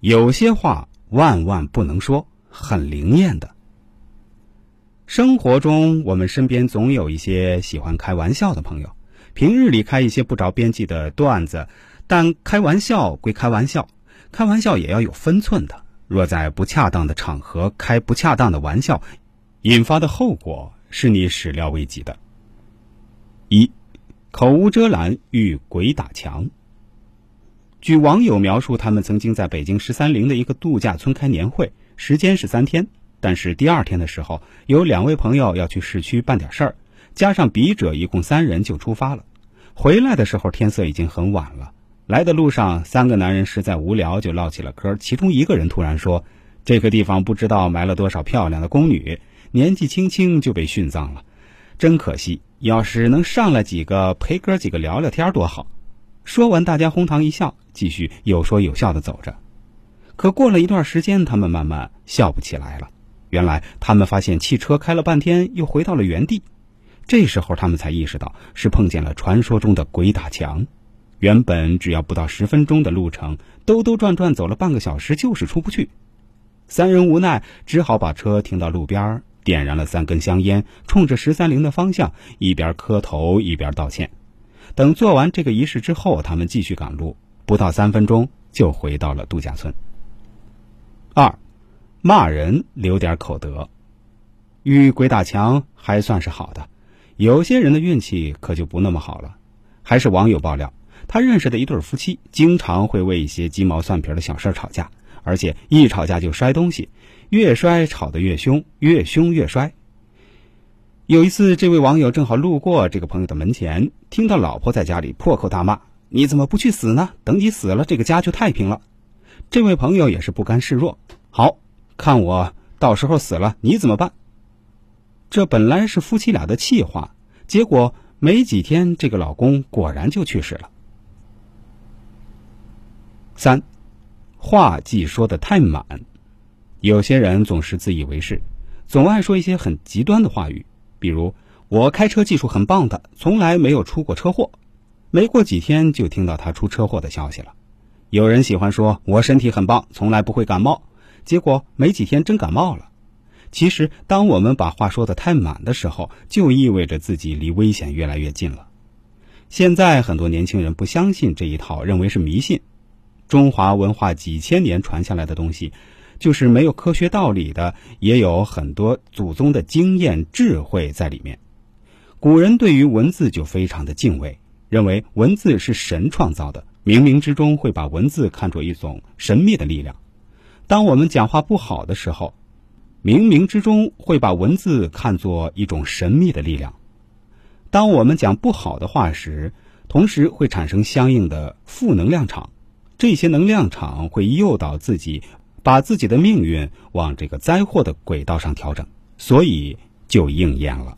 有些话万万不能说，很灵验的。生活中，我们身边总有一些喜欢开玩笑的朋友，平日里开一些不着边际的段子，但开玩笑归开玩笑，开玩笑也要有分寸的。若在不恰当的场合开不恰当的玩笑，引发的后果是你始料未及的。一，口无遮拦遇鬼打墙。据网友描述，他们曾经在北京十三陵的一个度假村开年会，时间是三天。但是第二天的时候，有两位朋友要去市区办点事儿，加上笔者一共三人就出发了。回来的时候天色已经很晚了。来的路上，三个男人实在无聊，就唠起了嗑。其中一个人突然说：“这个地方不知道埋了多少漂亮的宫女，年纪轻轻就被殉葬了，真可惜。要是能上来几个陪哥几个聊聊天多好。”说完，大家哄堂一笑，继续有说有笑的走着。可过了一段时间，他们慢慢笑不起来了。原来他们发现汽车开了半天又回到了原地，这时候他们才意识到是碰见了传说中的鬼打墙。原本只要不到十分钟的路程，兜兜转转走了半个小时就是出不去。三人无奈，只好把车停到路边，点燃了三根香烟，冲着十三陵的方向一边磕头一边道歉。等做完这个仪式之后，他们继续赶路，不到三分钟就回到了度假村。二。骂人留点口德，遇鬼打墙还算是好的，有些人的运气可就不那么好了。还是网友爆料，他认识的一对夫妻经常会为一些鸡毛蒜皮的小事吵架，而且一吵架就摔东西，越摔吵得越凶，越凶越摔。有一次，这位网友正好路过这个朋友的门前，听到老婆在家里破口大骂：“你怎么不去死呢？等你死了，这个家就太平了。”这位朋友也是不甘示弱，好。看我到时候死了你怎么办？这本来是夫妻俩的气话，结果没几天，这个老公果然就去世了。三，话既说的太满，有些人总是自以为是，总爱说一些很极端的话语，比如我开车技术很棒的，从来没有出过车祸，没过几天就听到他出车祸的消息了。有人喜欢说我身体很棒，从来不会感冒。结果没几天真感冒了。其实，当我们把话说的太满的时候，就意味着自己离危险越来越近了。现在很多年轻人不相信这一套，认为是迷信。中华文化几千年传下来的东西，就是没有科学道理的，也有很多祖宗的经验智慧在里面。古人对于文字就非常的敬畏，认为文字是神创造的，冥冥之中会把文字看作一种神秘的力量。当我们讲话不好的时候，冥冥之中会把文字看作一种神秘的力量。当我们讲不好的话时，同时会产生相应的负能量场，这些能量场会诱导自己把自己的命运往这个灾祸的轨道上调整，所以就应验了。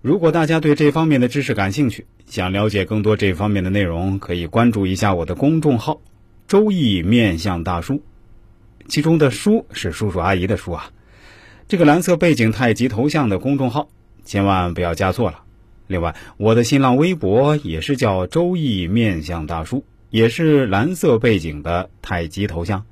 如果大家对这方面的知识感兴趣，想了解更多这方面的内容，可以关注一下我的公众号“周易面相大叔”。其中的“叔”是叔叔阿姨的“叔”啊，这个蓝色背景太极头像的公众号，千万不要加错了。另外，我的新浪微博也是叫“周易面相大叔”，也是蓝色背景的太极头像。